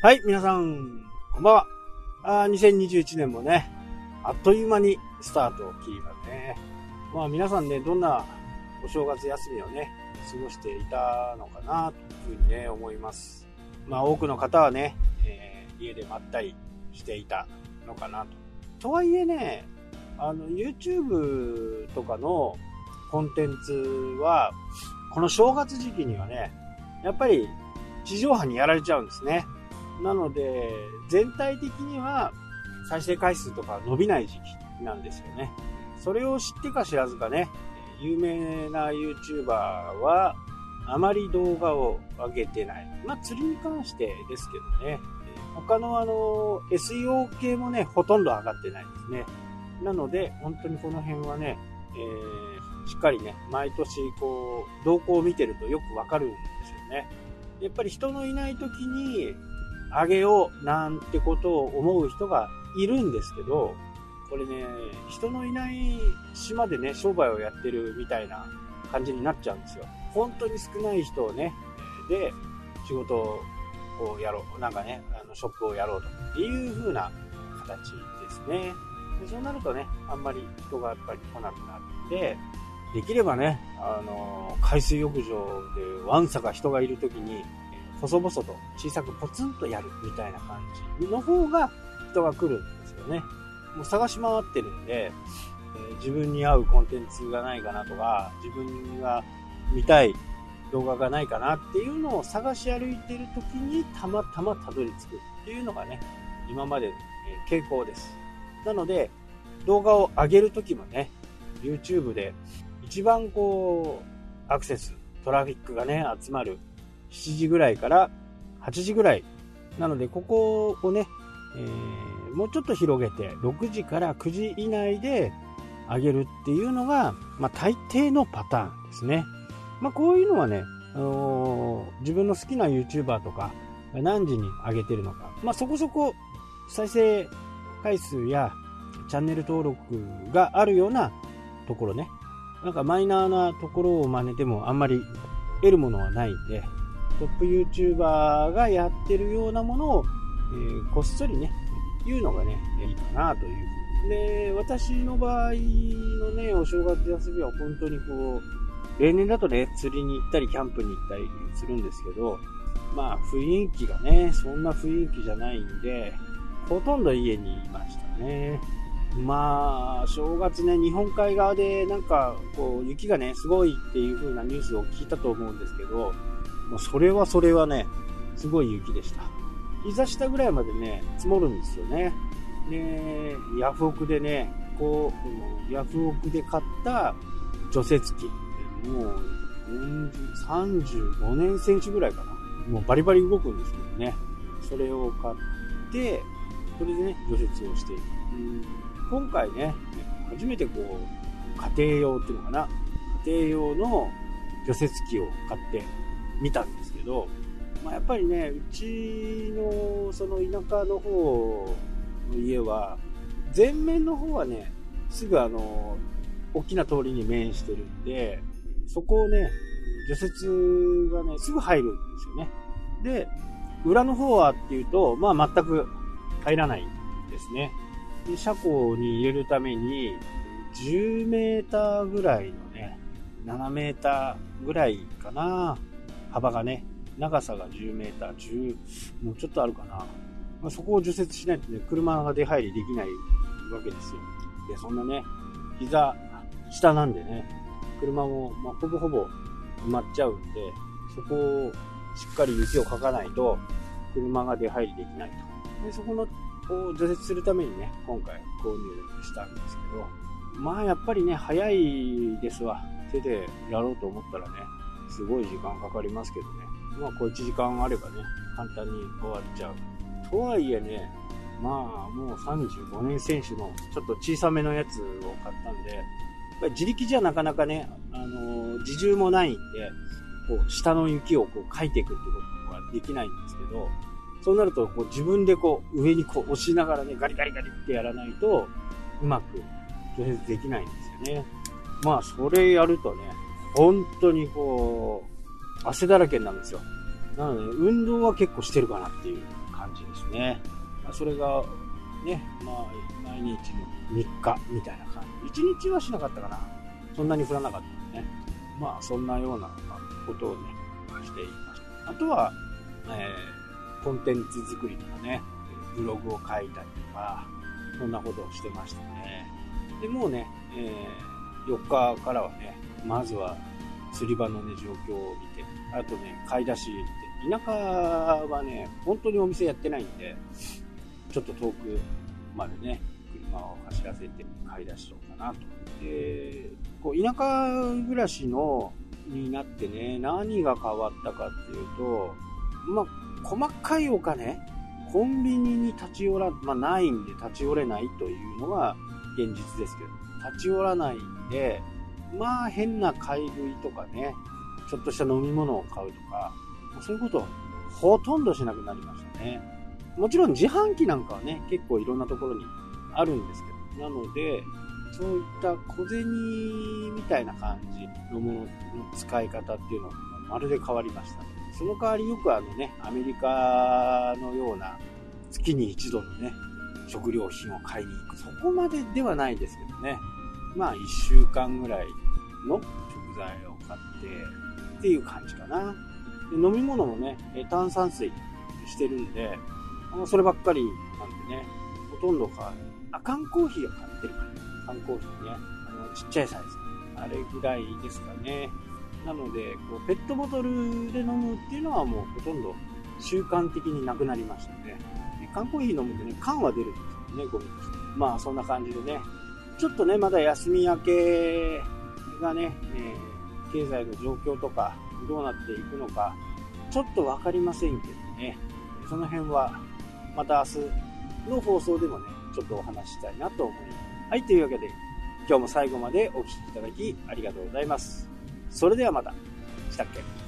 はい、皆さん、こんばんは。あ2021年もね、あっという間にスタートを切りますね。まあ皆さんね、どんなお正月休みをね、過ごしていたのかな、というふうにね、思います。まあ多くの方はね、えー、家でまったりしていたのかなと。とはいえね、あの、YouTube とかのコンテンツは、この正月時期にはね、やっぱり地上波にやられちゃうんですね。なので、全体的には再生回数とか伸びない時期なんですよね。それを知ってか知らずかね、有名な YouTuber はあまり動画を上げてない。まあ、釣りに関してですけどね。他のあの、SEO 系もね、ほとんど上がってないですね。なので、本当にこの辺はね、えー、しっかりね、毎年こう、動向を見てるとよくわかるんですよね。やっぱり人のいない時に、あげようなんてことを思う人がいるんですけど、これね、人のいない島でね、商売をやってるみたいな感じになっちゃうんですよ。本当に少ない人をね、で、仕事をやろう、なんかね、あのショップをやろうという風な形ですね。でそうなるとね、あんまり人がやっぱり来なくなって、できればね、あの、海水浴場でわんさか人がいる時に、細々と小さくポツンとやるみたいな感じの方が人が来るんですよね。もう探し回ってるんで、え、自分に合うコンテンツがないかなとか、自分が見たい動画がないかなっていうのを探し歩いてる時にたまたまたどり着くっていうのがね、今までの傾向です。なので、動画を上げる時もね、YouTube で一番こう、アクセス、トラフィックがね、集まる7時ぐらいから8時ぐらい。なので、ここをね、えー、もうちょっと広げて、6時から9時以内で上げるっていうのが、まあ、大抵のパターンですね。まあ、こういうのはね、あのー、自分の好きな YouTuber とか、何時に上げてるのか、まあ、そこそこ再生回数やチャンネル登録があるようなところね。なんかマイナーなところを真似てもあんまり得るものはないんで、トップ YouTuber がやってるようなものを、えー、こっそりね、言うのがね、いいかなというで、私の場合のね、お正月休みは本当にこう、例年だとね、釣りに行ったり、キャンプに行ったりするんですけど、まあ雰囲気がね、そんな雰囲気じゃないんで、ほとんど家にいましたね。まあ、正月ね、日本海側でなんか、こう、雪がね、すごいっていう風なニュースを聞いたと思うんですけど、もうそれはそれはね、すごい雪でした。膝下ぐらいまでね、積もるんですよね。で、ヤフオクでね、こう、ヤフオクで買った除雪機。もう、35年選手ぐらいかな。もうバリバリ動くんですけどね。それを買って、それでね、除雪をしている。今回ね、初めてこう、家庭用っていうのかな。家庭用の除雪機を買って見たんですけど、まあ、やっぱりね、うちのその田舎の方の家は、前面の方はね、すぐあの、大きな通りに面してるんで、そこをね、除雪がね、すぐ入るんですよね。で、裏の方はっていうと、まあ全く入らないんですね。で、車庫に入れるために、10メーターぐらいのね、7メーターぐらいかな、幅がね、長さが10メーター、10、もうちょっとあるかな。まあ、そこを除雪しないとね、車が出入りできないわけですよ。で、そんなね、膝下なんでね、車も、まあ、ほぼほぼ埋まっちゃうんで、そこをしっかり雪をかかないと、車が出入りできないと。で、そこの、を除雪するためにね、今回購入したんですけど、まあやっぱりね、早いですわ。手でやろうと思ったらね、すごい時間かかりますけどね。まあ、こう1時間あればね、簡単に終わっちゃう。とはいえね、まあ、もう35年選手のちょっと小さめのやつを買ったんで、自力じゃなかなかね、あの、自重もないんで、こう、下の雪をこう、かいていくってことはできないんですけど、そうなると、こう、自分でこう、上にこう、押しながらね、ガリガリガリってやらないと、うまく除雪できないんですよね。まあ、それやるとね、本当にこう、汗だらけなんですよ。なので、運動は結構してるかなっていう感じですね。それが、ね、まあ、毎日の3日みたいな感じ。1日はしなかったかな。そんなに降らなかったね。まあ、そんなようなことをね、していました。あとは、えー、コンテンツ作りとかね、ブログを書いたりとか、そんなことをしてましたね。で、もうね、えー、4日からはね、まずは釣り場のね、状況を見て、あとね、買い出しって、田舎はね、本当にお店やってないんで、ちょっと遠くまでね、車を走らせて買い出しようかなと。で、こう田舎暮らしのになってね、何が変わったかっていうと、まあ、細かいお金、コンビニに立ち寄ら、まあ、ないんで立ち寄れないというのが現実ですけど、立ち寄らないで、まあ変な買い食いとかね、ちょっとした飲み物を買うとか、そういうことほとんどしなくなりましたね。もちろん自販機なんかはね、結構いろんなところにあるんですけど、なので、そういった小銭みたいな感じのものの使い方っていうのはまるで変わりました。その代わりよくあのね、アメリカのような月に一度のね、食料品を買いに行く。そこまでではないですけどね。まあ1週間ぐらいの食材を買ってっていう感じかな。で飲み物もね、炭酸水してるんで、そればっかりなんでね、ほとんどか、あ、缶コーヒーを買ってるから、缶コーヒーね、あの、ちっちゃいサイズ。あれぐらいですかね。なので、こうペットボトルで飲むっていうのはもうほとんど習慣的になくなりましたね。缶コーヒー飲むとね、缶は出るんですよね、ゴミとして。まあそんな感じでね、ちょっとね、まだ休み明けがね、えー、経済の状況とかどうなっていくのか、ちょっとわかりませんけどね、その辺はまた明日の放送でもね、ちょっとお話ししたいなと思います。はい、というわけで、今日も最後までお聴きいただきありがとうございます。それではまた。したっけ？